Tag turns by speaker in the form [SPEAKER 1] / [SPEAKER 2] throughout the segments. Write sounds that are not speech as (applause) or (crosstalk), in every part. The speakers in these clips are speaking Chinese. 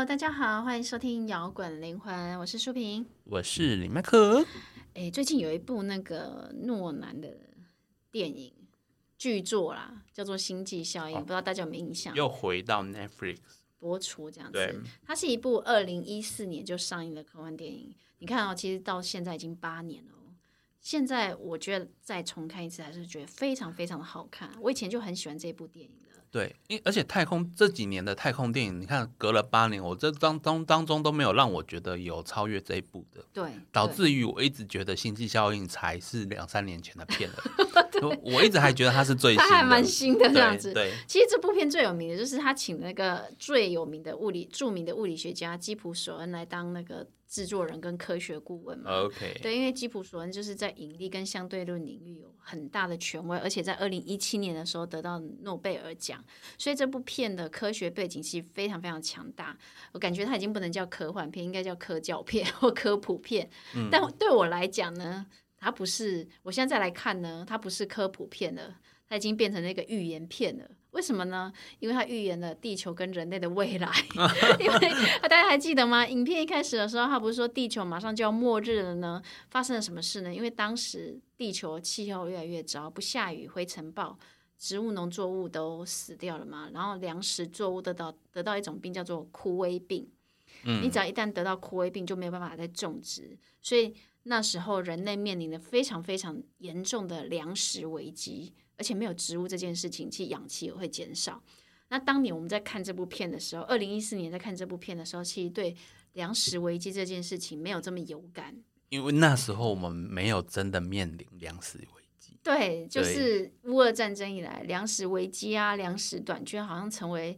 [SPEAKER 1] Hello，大家好，欢迎收听摇滚灵魂，我是舒平。
[SPEAKER 2] 我是李麦克。
[SPEAKER 1] 哎，最近有一部那个诺兰的电影剧作啦，叫做《星际效应》，不知道大家有没有印象？
[SPEAKER 2] 又回到 Netflix
[SPEAKER 1] 播出这样子。它是一部二零一四年就上映的科幻电影。你看哦，其实到现在已经八年了哦。现在我觉得再重看一次，还是觉得非常非常的好看。我以前就很喜欢这部电影了。
[SPEAKER 2] 对，因而且太空这几年的太空电影，你看隔了八年，我这当当当中都没有让我觉得有超越这一部的，
[SPEAKER 1] 对，
[SPEAKER 2] 导致于我一直觉得《星际效应》才是两三年前的片了。(laughs) 我我一直还觉得它是最新的，
[SPEAKER 1] 它还蛮新的这样子。
[SPEAKER 2] 对，
[SPEAKER 1] 其实这部片最有名的就是他请那个最有名的物理著名的物理学家基普索恩来当那个制作人跟科学顾问嘛。
[SPEAKER 2] 对 OK，
[SPEAKER 1] 对，因为基普索恩就是在引力跟相对论领域有很大的权威，而且在二零一七年的时候得到诺贝尔奖，所以这部片的科学背景其实非常非常强大。我感觉它已经不能叫科幻片，应该叫科教片或科普片。但对我来讲呢，它不是，我现在再来看呢，它不是科普片了，它已经变成那个预言片了。为什么呢？因为他预言了地球跟人类的未来。(laughs) 因为大家还记得吗？影片一开始的时候，他不是说地球马上就要末日了呢？发生了什么事呢？因为当时地球气候越来越糟，不下雨，灰尘暴，植物、农作物都死掉了嘛。然后粮食作物得到得到一种病叫做枯萎病。
[SPEAKER 2] 嗯
[SPEAKER 1] 你只要一旦得到枯萎病，就没有办法再种植，所以那时候人类面临的非常非常严重的粮食危机，而且没有植物这件事情，其实氧气也会减少。那当年我们在看这部片的时候，二零一四年在看这部片的时候，其实对粮食危机这件事情没有这么有感。
[SPEAKER 2] 因为那时候我们没有真的面临粮食危机。
[SPEAKER 1] 对，就是乌俄战争以来，粮食危机啊、粮食短缺，好像成为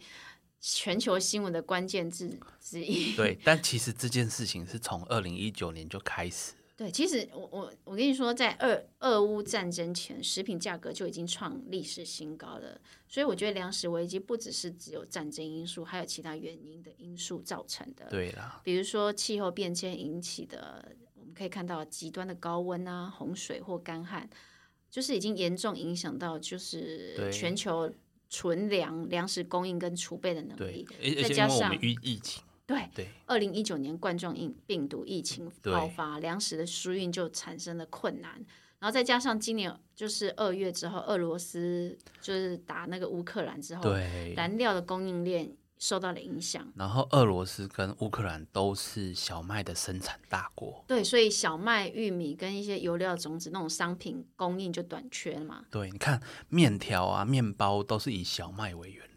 [SPEAKER 1] 全球新闻的关键字之一。
[SPEAKER 2] 对，但其实这件事情是从二零一九年就开始。
[SPEAKER 1] 对，其实我我我跟你说，在二俄乌战争前，食品价格就已经创历史新高了。所以我觉得粮食危机不只是只有战争因素，还有其他原因的因素造成的。
[SPEAKER 2] 对啦，
[SPEAKER 1] 比如说气候变迁引起的，我们可以看到极端的高温啊、洪水或干旱，就是已经严重影响到就是全球存粮、粮食供应跟储备的能力。，
[SPEAKER 2] 而而
[SPEAKER 1] 再加上
[SPEAKER 2] 且因为我疫情，
[SPEAKER 1] 对，
[SPEAKER 2] 对
[SPEAKER 1] 二零一九年冠状病病毒疫情爆发，粮食的输运就产生了困难。然后再加上今年就是二月之后，俄罗斯就是打那个乌克兰之后，
[SPEAKER 2] 对，
[SPEAKER 1] 燃料的供应链受到了影响。
[SPEAKER 2] 然后俄罗斯跟乌克兰都是小麦的生产大国。
[SPEAKER 1] 对，所以小麦、玉米跟一些油料种子那种商品供应就短缺了嘛。
[SPEAKER 2] 对，你看面条啊、面包都是以小麦为原料，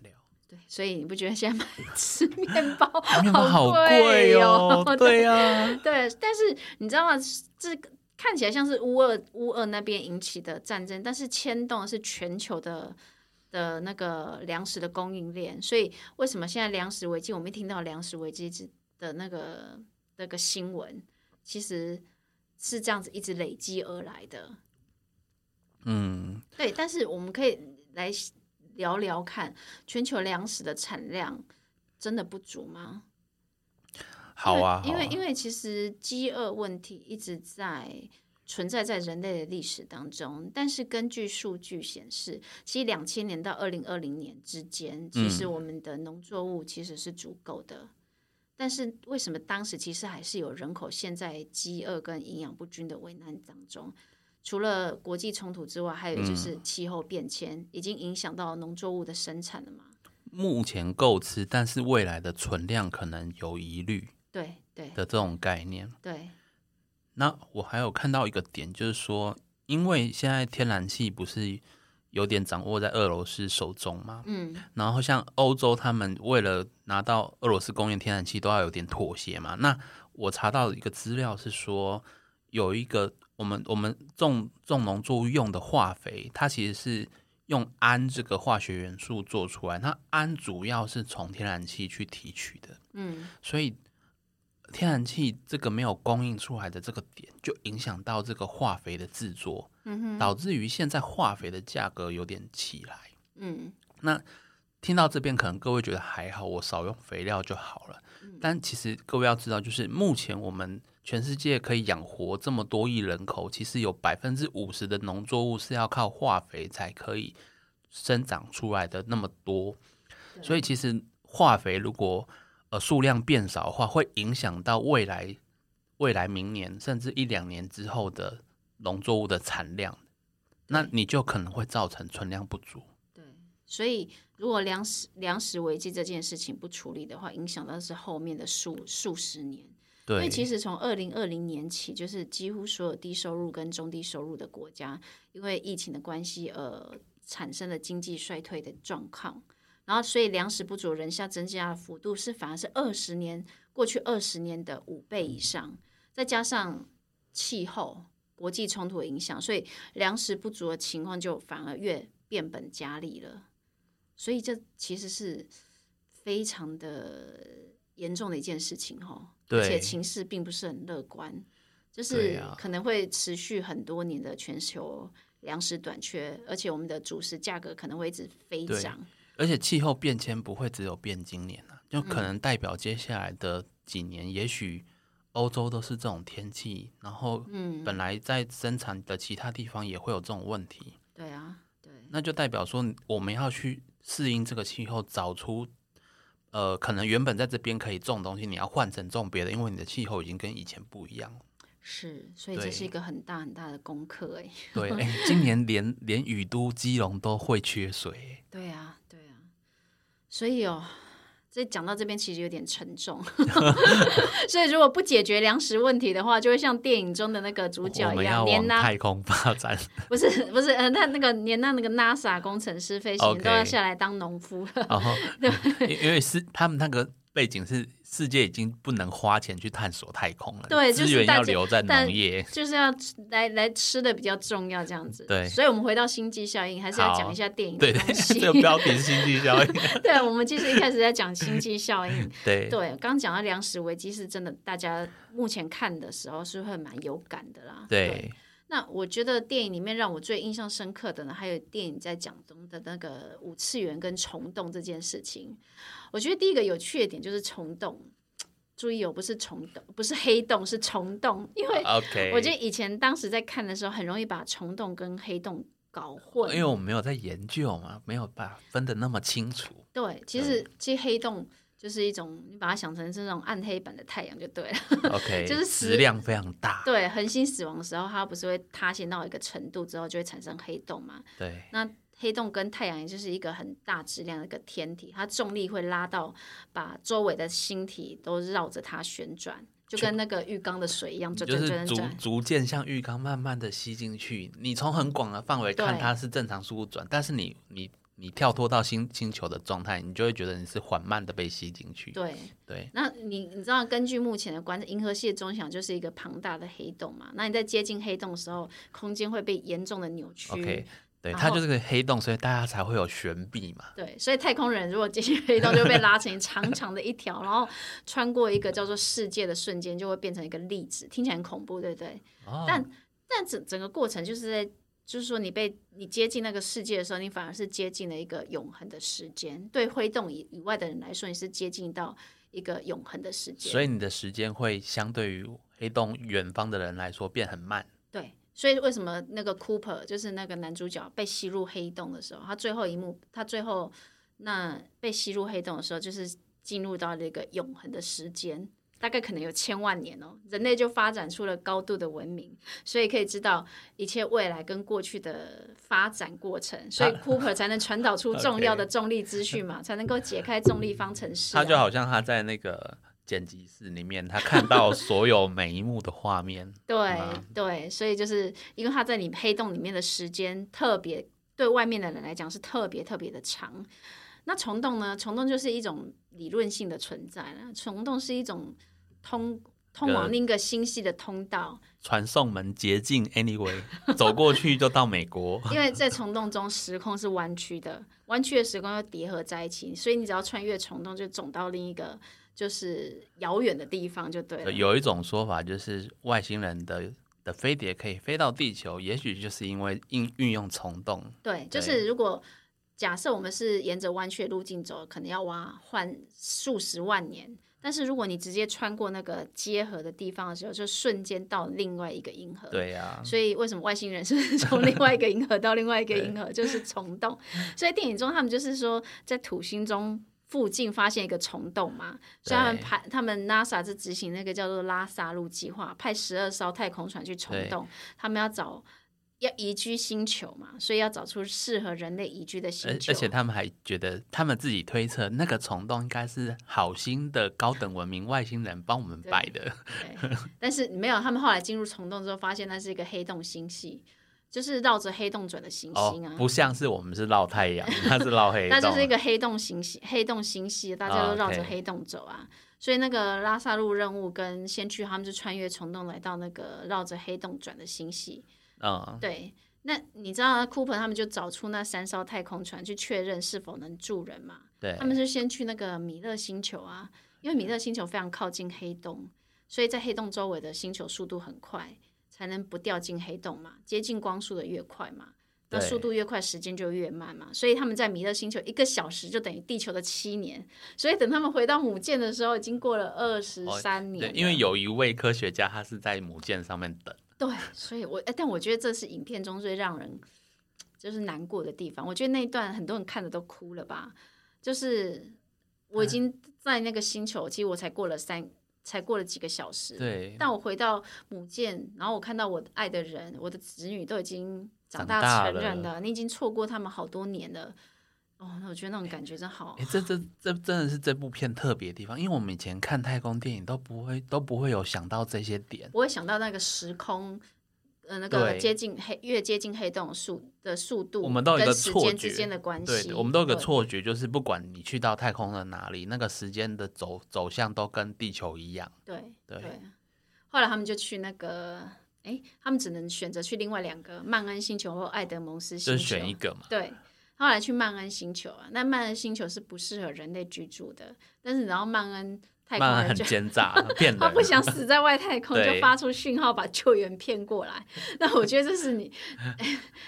[SPEAKER 1] 对，所以你不觉得现在买 (laughs) 吃面包 (laughs)
[SPEAKER 2] 好
[SPEAKER 1] 贵
[SPEAKER 2] 贵
[SPEAKER 1] 哦
[SPEAKER 2] 哦。(laughs) 对呀、
[SPEAKER 1] 对，但是你知道吗？这个看起来像是乌俄乌俄那边引起的战争，但是牵动的是全球的的那个粮食的供应链。所以为什么现在粮食危机，我们一听到粮食危机之的那个那个新闻，其实是这样子一直累积而来的。
[SPEAKER 2] 嗯，
[SPEAKER 1] 对，但是我们可以来聊聊看，全球粮食的产量真的不足吗？
[SPEAKER 2] 好啊，
[SPEAKER 1] 因为因为
[SPEAKER 2] 好啊
[SPEAKER 1] 因为其实饥饿问题一直在存在在人类的历史当中，但是根据数据显示，其实两千年到二零二零年之间，其实我们的农作物其实是足够的。但是为什么当时其实还是有人口现在饥饿跟营养不均的危难当中？除了国际冲突之外，还有就是气候变迁，已经影响到农作物的生产了嘛？
[SPEAKER 2] 目前够吃，但是未来的存量可能有疑虑
[SPEAKER 1] 对对
[SPEAKER 2] 的这种概念。
[SPEAKER 1] 对，
[SPEAKER 2] 那我还有看到一个点，就是说，因为现在天然气不是有点掌握在俄罗斯手中嘛，
[SPEAKER 1] 嗯
[SPEAKER 2] 然后像欧洲他们为了拿到俄罗斯供应天然气，都要有点妥协嘛。那我查到一个资料是说，有一个我们我们种种农作物用的化肥，它其实是用氨这个化学元素做出来，那氨主要是从天然气去提取的，
[SPEAKER 1] 嗯
[SPEAKER 2] 所以天然气这个没有供应出来的这个点，就影响到这个化肥的制作，
[SPEAKER 1] 嗯哼
[SPEAKER 2] 导致于现在化肥的价格有点起来。
[SPEAKER 1] 嗯
[SPEAKER 2] 那听到这边，可能各位觉得还好，我少用肥料就好了。但其实各位要知道，就是目前我们全世界可以养活这么多亿人口，其实有百分之五十的农作物是要靠化肥才可以生长出来的那么多。所以其实化肥如果呃数量变少的话，会影响到未来未来明年甚至一两年之后的农作物的产量，那你就可能会造成存量不足。
[SPEAKER 1] 对，所以如果粮食粮食危机这件事情不处理的话，影响到是后面的数数十年。因为，其实从二零二零年起，就是几乎所有低收入跟中低收入的国家，因为疫情的关系，而，产生了经济衰退的状况。然后，所以粮食不足人下增加的幅度是反而是二十年过去二十年的五倍以上，再加上气候、国际冲突的影响，所以粮食不足的情况就反而越变本加厉了。所以这其实是非常的严重的一件事情哈，而且
[SPEAKER 2] 对。
[SPEAKER 1] 情势并不是很乐观，就是可能会持续很多年的全球粮食短缺，而且我们的主食价格可能会一直飞涨。
[SPEAKER 2] 而且气候变迁不会只有变今年啊，就
[SPEAKER 1] 嗯。
[SPEAKER 2] 可能代表接下来的几年，也许欧洲都是这种天气，然后
[SPEAKER 1] 嗯，
[SPEAKER 2] 本来在生产的其他地方也会有这种问题，
[SPEAKER 1] 对啊，对，
[SPEAKER 2] 那就代表说我们要去适应这个气候，找出呃可能原本在这边可以种东西，你要换成种别的，因为你的气候已经跟以前不一样了。
[SPEAKER 1] 是，所以这是一个很大很大的功课哎。
[SPEAKER 2] 对，哎、今年连连雨都基隆都会缺水、哎
[SPEAKER 1] 对啊，对啊，所以哦，这讲到这边其实有点沉重 (laughs) (laughs) 所以如果不解决粮食问题的话，就会像电影中的那个主角一样，连那
[SPEAKER 2] 太空发展。(laughs)
[SPEAKER 1] 不是不是，呃，那那个连那那个 NASA 工程师、飞行都要下来当农夫了。
[SPEAKER 2] 然后，因因为是他们那个背景是世界已经不能花钱去探索太空了，
[SPEAKER 1] 对就是
[SPEAKER 2] 资源要留在农业。
[SPEAKER 1] 就是要来来吃的比较重要，这样子。
[SPEAKER 2] 对
[SPEAKER 1] 所以我们回到星际效应，还是要
[SPEAKER 2] 好
[SPEAKER 1] 讲一下电影的
[SPEAKER 2] 对对，
[SPEAKER 1] 东西。(laughs)
[SPEAKER 2] 这个标题是星际效应。(laughs)
[SPEAKER 1] 对，我们其实一开始在讲星际效应。(laughs)
[SPEAKER 2] 对
[SPEAKER 1] 对，刚讲到粮食危机是真的，大家目前看的时候是会蛮有感的啦。
[SPEAKER 2] 对
[SPEAKER 1] 那我觉得电影里面让我最印象深刻的呢，还有电影在讲中的那个五次元跟虫洞这件事情。我觉得第一个有趣的点就是虫洞，注意哦，不是虫洞，不是黑洞，是虫洞。因为我觉得以前当时在看的时候，很容易把虫洞跟黑洞搞混。
[SPEAKER 2] 因为我没有在研究嘛，没有把分得那么清楚。
[SPEAKER 1] 对，其实其实黑洞就是一种，你把它想成是那种暗黑版的太阳就对了。
[SPEAKER 2] OK，(laughs)
[SPEAKER 1] 就是死
[SPEAKER 2] 质量非常大。
[SPEAKER 1] 对，恒星死亡的时候，它不是会塌陷到一个程度之后，就会产生黑洞嘛？
[SPEAKER 2] 对
[SPEAKER 1] 那黑洞跟太阳也就是一个很大质量的一个天体，它重力会拉到把周围的星体都绕着它旋转，就跟那个浴缸的水一样就
[SPEAKER 2] 就是逐。逐渐向浴缸慢慢的吸进去。你从很广的范围看它是正常速度转，但是你你你跳脱到星星球的状态，你就会觉得你是缓慢的被吸进去。
[SPEAKER 1] 对，
[SPEAKER 2] 对
[SPEAKER 1] 那你你知道，根据目前的观测，银河系的中心就是一个庞大的黑洞嘛？那你在接近黑洞的时候，空间会被严重的扭曲。
[SPEAKER 2] ，OK，对，它就是个黑洞，所以大家才会有悬臂嘛。
[SPEAKER 1] 对，所以太空人如果接近黑洞，就被拉成长 (laughs) 长的一条，然后穿过一个叫做世界的瞬间，就会变成一个粒子，听起来很恐怖，对不对？
[SPEAKER 2] 哦，
[SPEAKER 1] 但但整整个过程就是在，就是说你被你接近那个世界的时候，你反而是接近了一个永恒的时间。对灰洞以以外的人来说，你是接近到一个永恒的时间。
[SPEAKER 2] 所以你的时间会相对于黑洞远方的人来说变很慢。
[SPEAKER 1] 对，所以为什么那个 Cooper 就是那个男主角被吸入黑洞的时候，他最后一幕，他最后那被吸入黑洞的时候，就是进入到了一个永恒的时间。大概可能有千万年哦，人类就发展出了高度的文明，所以可以知道一切未来跟过去的发展过程，(laughs) 所以 Cooper 才能传导出重要的 (laughs) 重力资讯嘛，(laughs) 才能够解开重力方程式、啊。
[SPEAKER 2] 他就好像他在那个剪辑室里面，他看到所有每一幕的画面。
[SPEAKER 1] 对对，所以就是因为他在你黑洞里面的时间特别，对外面的人来讲是特别特别的长。那虫洞呢？虫洞就是一种理论性的存在了。虫洞是一种通通往
[SPEAKER 2] 呃
[SPEAKER 1] 另一个星系的通道，
[SPEAKER 2] 传送门捷径，anyway，(laughs) 走过去就到美国。(laughs)
[SPEAKER 1] 因为在虫洞中时空是弯曲的，弯曲的时空又叠合在一起，所以你只要穿越虫洞，就走到另一个就是遥远的地方就对了。
[SPEAKER 2] 有一种说法就是外星人的的飞碟可以飞到地球，也许就是因为运运用虫洞。
[SPEAKER 1] 对，就是如果假设我们是沿着弯曲的路径走，可能要挖换数十万年。但是如果你直接穿过那个结合的地方的时候，就瞬间到另外一个银河。
[SPEAKER 2] 对呀、
[SPEAKER 1] 所以为什么外星人是 (laughs) 从另外一个银河到另外一个银河，就是虫洞？所以电影中他们就是说，在土星中附近发现一个虫洞嘛，所以他们
[SPEAKER 2] 对
[SPEAKER 1] 派他们 NASA 是执行那个叫做拉萨路计划，派十二艘太空船去虫洞，他们要找要移居星球嘛，所以要找出适合人类宜居的星球。
[SPEAKER 2] 而且他们还觉得，他们自己推测那个虫洞应该是好心的高等文明外星人帮我们摆的。
[SPEAKER 1] 对，但是没有，他们后来进入虫洞之后，发现那是一个黑洞星系，就是绕着黑洞转的行
[SPEAKER 2] 哦
[SPEAKER 1] 星啊。，
[SPEAKER 2] 不像是我们是绕太阳，它是绕黑洞。(laughs)
[SPEAKER 1] 那就是一个黑洞星系，黑洞星系，大家都绕着黑洞走啊。所以那个拉萨路任务跟先驱他们就穿越虫洞来到那个绕着黑洞转的星系。
[SPEAKER 2] 嗯，
[SPEAKER 1] 对，那你知道 Cooper 他们就找出那三艘太空船去确认是否能住人嘛？
[SPEAKER 2] 对
[SPEAKER 1] 他，们是先去那个米勒星球啊，因为米勒星球非常靠近黑洞，所以在黑洞周围的星球速度很快，才能不掉进黑洞嘛。接近光速的越快嘛，那速度越快，时间就越慢嘛。所以他们在米勒星球一个小时就等于地球的七年，所以等他们回到母舰的时候，已经过了二十三年
[SPEAKER 2] 对，因为有一位科学家他是在母舰上面等。
[SPEAKER 1] 对，所以我哎，但我觉得这是影片中最让人就是难过的地方。我觉得那一段很多人看的都哭了吧？就是我已经在那个星球，其实我才过了三，才过了几个小时。
[SPEAKER 2] 对，
[SPEAKER 1] 但我回到母舰，然后我看到我爱的人，我的子女都已经长大
[SPEAKER 2] 长大
[SPEAKER 1] 成人
[SPEAKER 2] 了
[SPEAKER 1] 了，你已经错过他们好多年了。哦，那我觉得那种感觉真好
[SPEAKER 2] 哎、。这这这真的是这部片特别的地方，因为我们以前看太空电影都不会都不会有想到这些点。
[SPEAKER 1] 我会想到那个时空，呃，那个接近黑越接近黑洞的速的速度，
[SPEAKER 2] 我们都有一个错
[SPEAKER 1] 之间的关系。
[SPEAKER 2] 对，我们都有个
[SPEAKER 1] 对
[SPEAKER 2] 错觉，就是不管你去到太空的哪里，那个时间的走走向都跟地球一样。
[SPEAKER 1] 对
[SPEAKER 2] 对
[SPEAKER 1] 后来他们就去那个，哎，他们只能选择去另外两个曼恩星球或爱德蒙斯星球，
[SPEAKER 2] 就选一个嘛。
[SPEAKER 1] 对。后来去曼恩星球啊，那曼恩星球是不适合人类居住的，但是然后曼恩太空
[SPEAKER 2] 慢慢很奸诈，骗。(laughs)
[SPEAKER 1] 他不想 (laughs) 死在外太空，就发出讯号把救援骗过来。那我觉得这是你，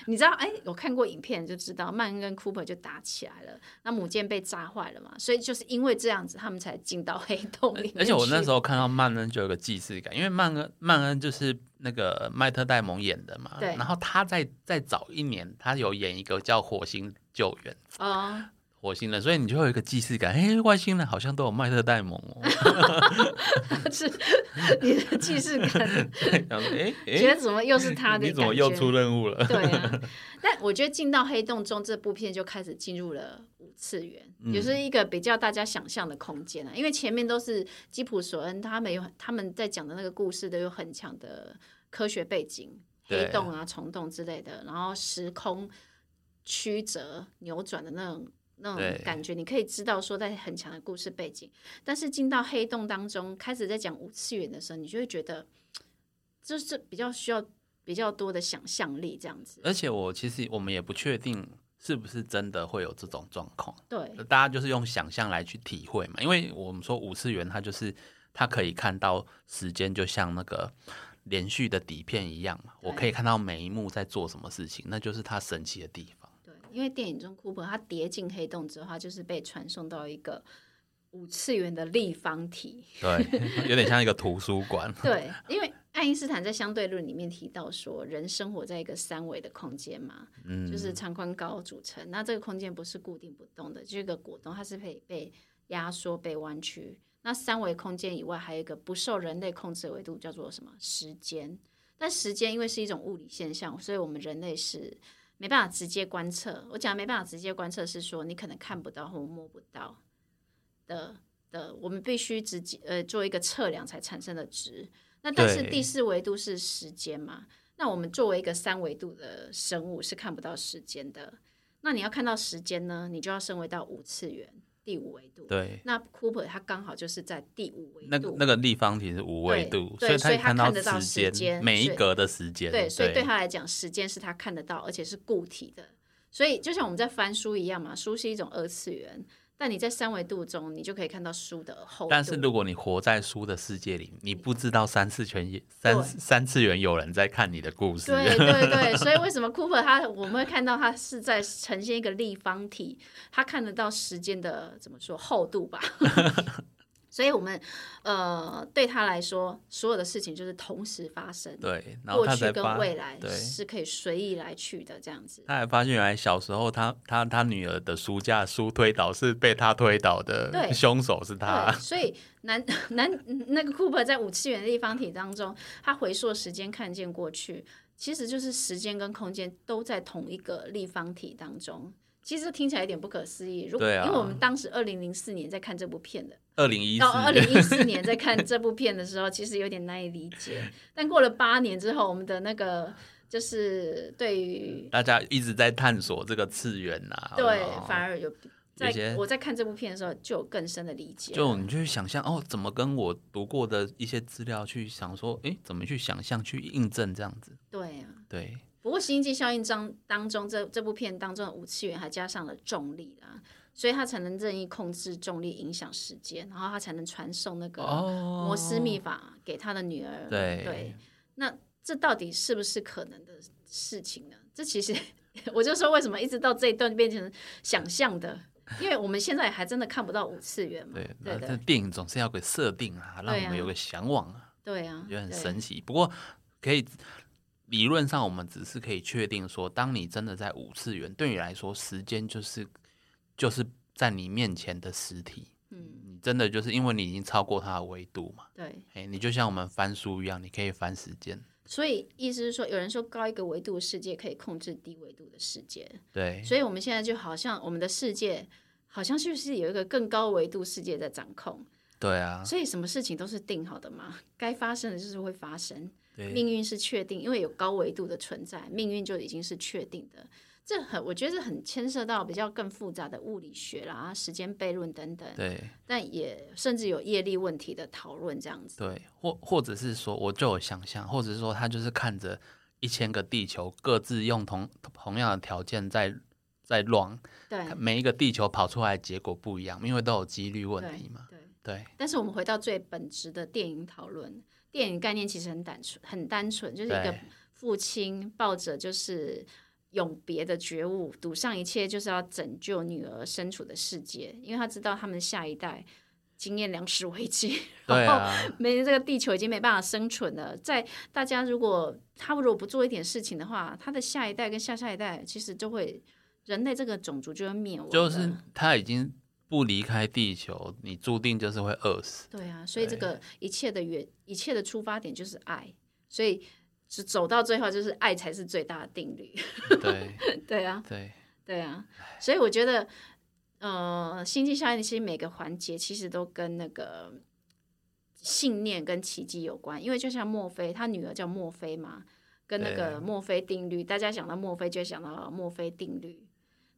[SPEAKER 1] 你知道，哎，我看过影片就知道，曼恩跟 Cooper 就打起来了，那母舰被炸坏了嘛，所以就是因为这样子，他们才进到黑洞里面
[SPEAKER 2] 而且我那时
[SPEAKER 1] 候，
[SPEAKER 2] 候看到曼恩就有个既视感，因为曼恩曼恩就是那个麦特戴蒙演的嘛，
[SPEAKER 1] 对
[SPEAKER 2] 然后他在再早一年，他有演一个叫《火星救援》
[SPEAKER 1] 哦，
[SPEAKER 2] 火星人，所以你就会有一个既视感，哎，外星人好像都有麦特戴蒙哦，(laughs)
[SPEAKER 1] 是你的既视感，
[SPEAKER 2] 然后哎
[SPEAKER 1] 觉
[SPEAKER 2] 哎，
[SPEAKER 1] 得怎么又是他的？
[SPEAKER 2] 你怎么又出？任务了？
[SPEAKER 1] 对啊，但我觉得进到黑洞中，这部片就开始进入了五次元，
[SPEAKER 2] 嗯
[SPEAKER 1] 也是一个比较大家想象的空间啊。因为前面都是基普索恩他们有他们在讲的那个故事都有很强的科学背景，黑洞啊、虫洞之类的，然后时空曲折扭转的那种。那种感觉，你可以知道说在很强的故事背景，但是进到黑洞当中，开始在讲五次元的时候，你就会觉得，就是比较需要比较多的想象力这样子。
[SPEAKER 2] 而且我其实我们也不确定是不是真的会有这种状况。
[SPEAKER 1] 对
[SPEAKER 2] 大家就是用想象来去体会嘛，因为我们说五次元，它就是它可以看到时间，就像那个连续的底片一样嘛，我可以看到每一幕在做什么事情，那就是它神奇的地方。
[SPEAKER 1] 对，因为电影中库珀他跌进黑洞之后，他就是被传送到一个五次元的立方体。
[SPEAKER 2] 对，(laughs) 有点像一个图书馆。
[SPEAKER 1] 对，因为爱因斯坦在相对论里面提到说，人生活在一个三维的空间嘛，
[SPEAKER 2] 嗯，
[SPEAKER 1] 就是长宽高组成。那这个空间不是固定不动的，就是一个果冻，它是可以被压缩、被弯曲。那三维空间以外，还有一个不受人类控制的维度，叫做什么？时间。但时间因为是一种物理现象，所以我们人类是没办法直接观测。我讲没办法直接观测，是说你可能看不到或摸不到的的，我们必须直接呃做一个测量才产生的值。那但是第四维度是时间嘛？那我们作为一个三维度的生物是看不到时间的。那你要看到时间呢，你就要升维到五次元第五维度。
[SPEAKER 2] 对，
[SPEAKER 1] 那 Cooper 他刚好就是在第五维度。
[SPEAKER 2] 那个那个立方体是五维度，
[SPEAKER 1] 所以他
[SPEAKER 2] 看
[SPEAKER 1] 得到
[SPEAKER 2] 时
[SPEAKER 1] 时间
[SPEAKER 2] 每一格的时间。
[SPEAKER 1] 对，所以对他来讲，时间是他看得到，而且是固体的。所以就像我们在翻书一样嘛，书是一种二次元，但你在三维度中，你就可以看到书的厚度。
[SPEAKER 2] 但是如果你活在书的世界里，你不知道三次元三
[SPEAKER 1] 对
[SPEAKER 2] 三次元有人在看你的故事。
[SPEAKER 1] 对 (laughs) 对对，所以为什么 Cooper 他我们会看到他是在呈现一个立方体，他看得到时间的怎么说厚度吧？(laughs) 所以我们呃对他来说，所有的事情就是同时发生，
[SPEAKER 2] 对，然后
[SPEAKER 1] 过去跟
[SPEAKER 2] 发
[SPEAKER 1] 未来
[SPEAKER 2] 对，
[SPEAKER 1] 是可以随意来去的这样子。
[SPEAKER 2] 他还发现原来小时候他他他女儿的书架书推倒是被他推倒的
[SPEAKER 1] 对，
[SPEAKER 2] 凶手是他
[SPEAKER 1] 对，。所以男 (laughs) 男那个 Cooper 在五次元立方体当中，他回溯时间看见过去，其实就是时间跟空间都在同一个立方体当中。其实这听起来有点不可思议，如果、
[SPEAKER 2] 啊
[SPEAKER 1] 因为我们当时二零零四年在看这部片的，
[SPEAKER 2] 二零一
[SPEAKER 1] 到二零，一四年在看这部片的时候，其实有点难以理解。(laughs) 但过了八年之后，我们的那个就是对于
[SPEAKER 2] 大家一直在探索这个次元呐、
[SPEAKER 1] 对
[SPEAKER 2] 哦
[SPEAKER 1] 反而有在我在看这部片的时候就有更深的理解。
[SPEAKER 2] 就你就去想象哦，怎么跟我读过的一些资料去想说，哎，怎么去想象去印证这样子？
[SPEAKER 1] 对啊。
[SPEAKER 2] 对，
[SPEAKER 1] 不过《星际效应》当当中，这这部片当中的五次元还加上了重力啦，所以它才能任意控制重力，影响时间，然后它才能传送那个
[SPEAKER 2] 哦，
[SPEAKER 1] 摩斯密法给他的女儿。
[SPEAKER 2] 对
[SPEAKER 1] 那这到底是不是可能的事情呢？这其实 (laughs) 我就说，为什么一直到这一段变成想象的？因为我们现在还真的看不到五次元嘛。
[SPEAKER 2] 对，
[SPEAKER 1] 对
[SPEAKER 2] 那电影总是要给设定啊，让我们有个向往啊，
[SPEAKER 1] 对啊，
[SPEAKER 2] 觉得很神奇。不过可以理论上，我们只是可以确定说，当你真的在五次元，对你来说，时间就是就是在你面前的实体。
[SPEAKER 1] 嗯，
[SPEAKER 2] 你真的就是因为你已经超过它的维度嘛，
[SPEAKER 1] 对。
[SPEAKER 2] 哎，你就像我们翻书一样，你可以翻时间。
[SPEAKER 1] 所以意思是说，有人说高一个维度的世界可以控制低维度的世界，
[SPEAKER 2] 对，
[SPEAKER 1] 所以我们现在就好像我们的世界好像就是有一个更高维度世界在掌控，
[SPEAKER 2] 对啊，
[SPEAKER 1] 所以什么事情都是定好的嘛，该发生的就是会发生，
[SPEAKER 2] 对，
[SPEAKER 1] 命运是确定，因为有高维度的存在，命运就已经是确定的。这很，我觉得很牵涉到比较更复杂的物理学啦、时间悖论等等，
[SPEAKER 2] 对
[SPEAKER 1] 但也甚至有业力问题的讨论这样子。
[SPEAKER 2] 对，或或者是说，我就有想象，或者是说，他就是看着一千个地球各自用同同样的条件在在乱，
[SPEAKER 1] 对
[SPEAKER 2] 每一个地球跑出来结果不一样，因为都有几率问题嘛。
[SPEAKER 1] 对。
[SPEAKER 2] 对
[SPEAKER 1] 但是我们回到最本质的电影讨论，电影概念其实很单纯，很单纯，就是一个父亲抱着就是永别的觉悟，赌上一切就是要拯救女儿身处的世界，因为他知道他们下一代经验粮食危机，然后没这个地球已经没办法生存了。在大家如果他如果不做一点事情的话，他的下一代跟下下一代其实就会人类这个种族就会灭亡。
[SPEAKER 2] 就是他已经不离开地球，你注定就是会饿死。
[SPEAKER 1] 对啊，所以这个一切的原一切的出发点就是爱，所以只走到最后就是爱才是最大的定律。
[SPEAKER 2] 对 (laughs)
[SPEAKER 1] 对啊，
[SPEAKER 2] 对
[SPEAKER 1] 对啊，所以我觉得，呃，星际效应其实每个环节其实都跟那个信念跟奇迹有关，因为就像墨菲，他女儿叫墨菲嘛，跟那个墨菲定律，大家想到墨菲就想到墨菲定律。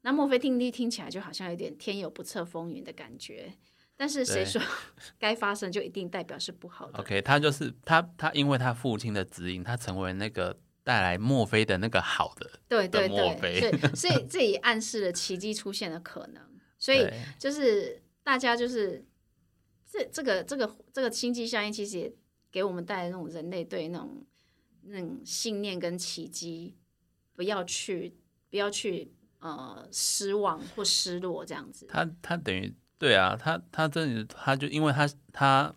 [SPEAKER 1] 那墨菲定律听起来就好像有点天有不测风云的感觉，但是谁说 (laughs) 该发生就一定代表是不好的
[SPEAKER 2] ？，OK，他就是他他因为他父亲的指引，他成为那个带来墨菲的那个好的。
[SPEAKER 1] 对对对，
[SPEAKER 2] 菲
[SPEAKER 1] 所以 (laughs) 所以这也暗示了奇迹出现的可能。所以就是大家就是这这个这个这个星际效应，其实也给我们带来那种人类对那种那种信念跟奇迹，不要去不要去呃失望或失落这样子。
[SPEAKER 2] 他他等于对啊，他他真的他就因为他他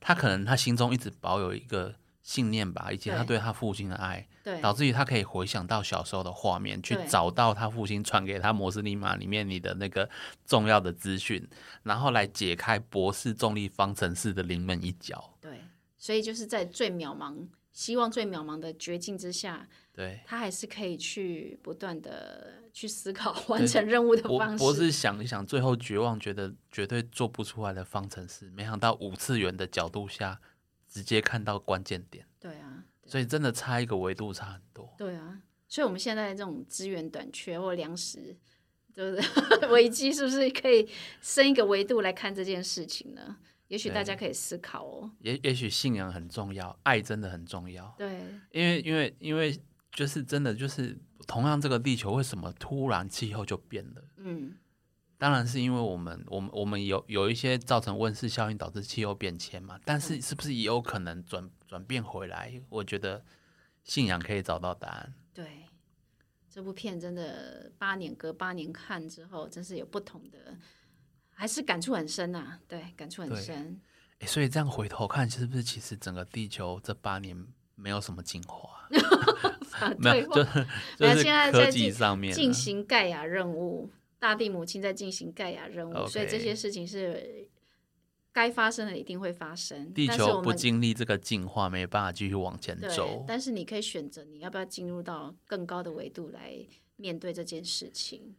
[SPEAKER 2] 他可能他心中一直保有一个信念吧，以及他
[SPEAKER 1] 对
[SPEAKER 2] 对他父亲的爱，
[SPEAKER 1] 对
[SPEAKER 2] 导致于他可以回想到小时候的画面，去找到他父亲传给他摩斯密码里面你的那个重要的资讯，然后来解开博士重力方程式的临门一脚。
[SPEAKER 1] 对，所以就是在最渺茫、希望最渺茫的绝境之下，
[SPEAKER 2] 对，
[SPEAKER 1] 他还是可以去不断的去思考完成任务的方式。
[SPEAKER 2] 博士想一想，最后绝望，觉得绝对做不出来的方程式，没想到五次元的角度下，直接看到关键点，
[SPEAKER 1] 对啊，
[SPEAKER 2] 所以真的差一个维度差很多。
[SPEAKER 1] 对啊，所以我们现在这种资源短缺或粮食，就是 (laughs) 危机，是不是可以升一个维度来看这件事情呢？也许大家可以思考哦。
[SPEAKER 2] 也也许信仰很重要，爱真的很重要，
[SPEAKER 1] 对
[SPEAKER 2] 因为因为因为就是真的就是同样这个地球为什么突然气候就变了？
[SPEAKER 1] 嗯，
[SPEAKER 2] 当然是因为我们我们我们有有一些造成温室效应导致气候变迁嘛，但是是不是也有可能转转变回来？我觉得信仰可以找到答案。
[SPEAKER 1] 对，这部片真的八年隔八年看之后，真是有不同的还是感触很深呐、对，感触很深。
[SPEAKER 2] 诶所以这样回头看，是不是其实整个地球这八年没有什么进化？(laughs)
[SPEAKER 1] 啊
[SPEAKER 2] 没有，
[SPEAKER 1] 对
[SPEAKER 2] 就 (laughs) 是就是科技上面啊
[SPEAKER 1] 进行盖亚任务，大地母亲在进行盖亚任务所以这些事情是该发生的一定会发生。
[SPEAKER 2] 地球不经历这个进化，没办法继续往前走，。
[SPEAKER 1] 但是你可以选择你要不要进入到更高的维度来面对这件事情。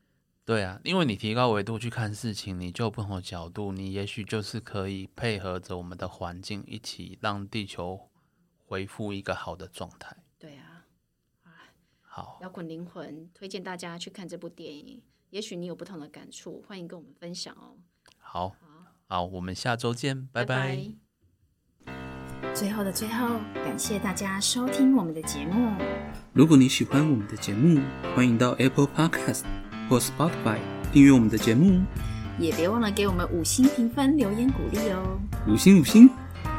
[SPEAKER 2] 对啊，因为你提高维度去看事情，你就不同的角度，你也许就是可以配合着我们的环境，一起让地球恢复一个好的状态。
[SPEAKER 1] 对啊，
[SPEAKER 2] 好，
[SPEAKER 1] 摇滚灵魂推荐大家去看这部电影，也许你有不同的感触，欢迎跟我们分享哦。
[SPEAKER 2] 好，好，我们下周见，拜拜
[SPEAKER 3] 最后的最后，感谢大家收听我们的节目。
[SPEAKER 4] 如果你喜欢我们的节目，欢迎到 Apple Podcast 或 Spotify 订阅我们的节目，
[SPEAKER 3] 也别忘了给我们五星评分、留言鼓励哦。
[SPEAKER 4] 五星五星。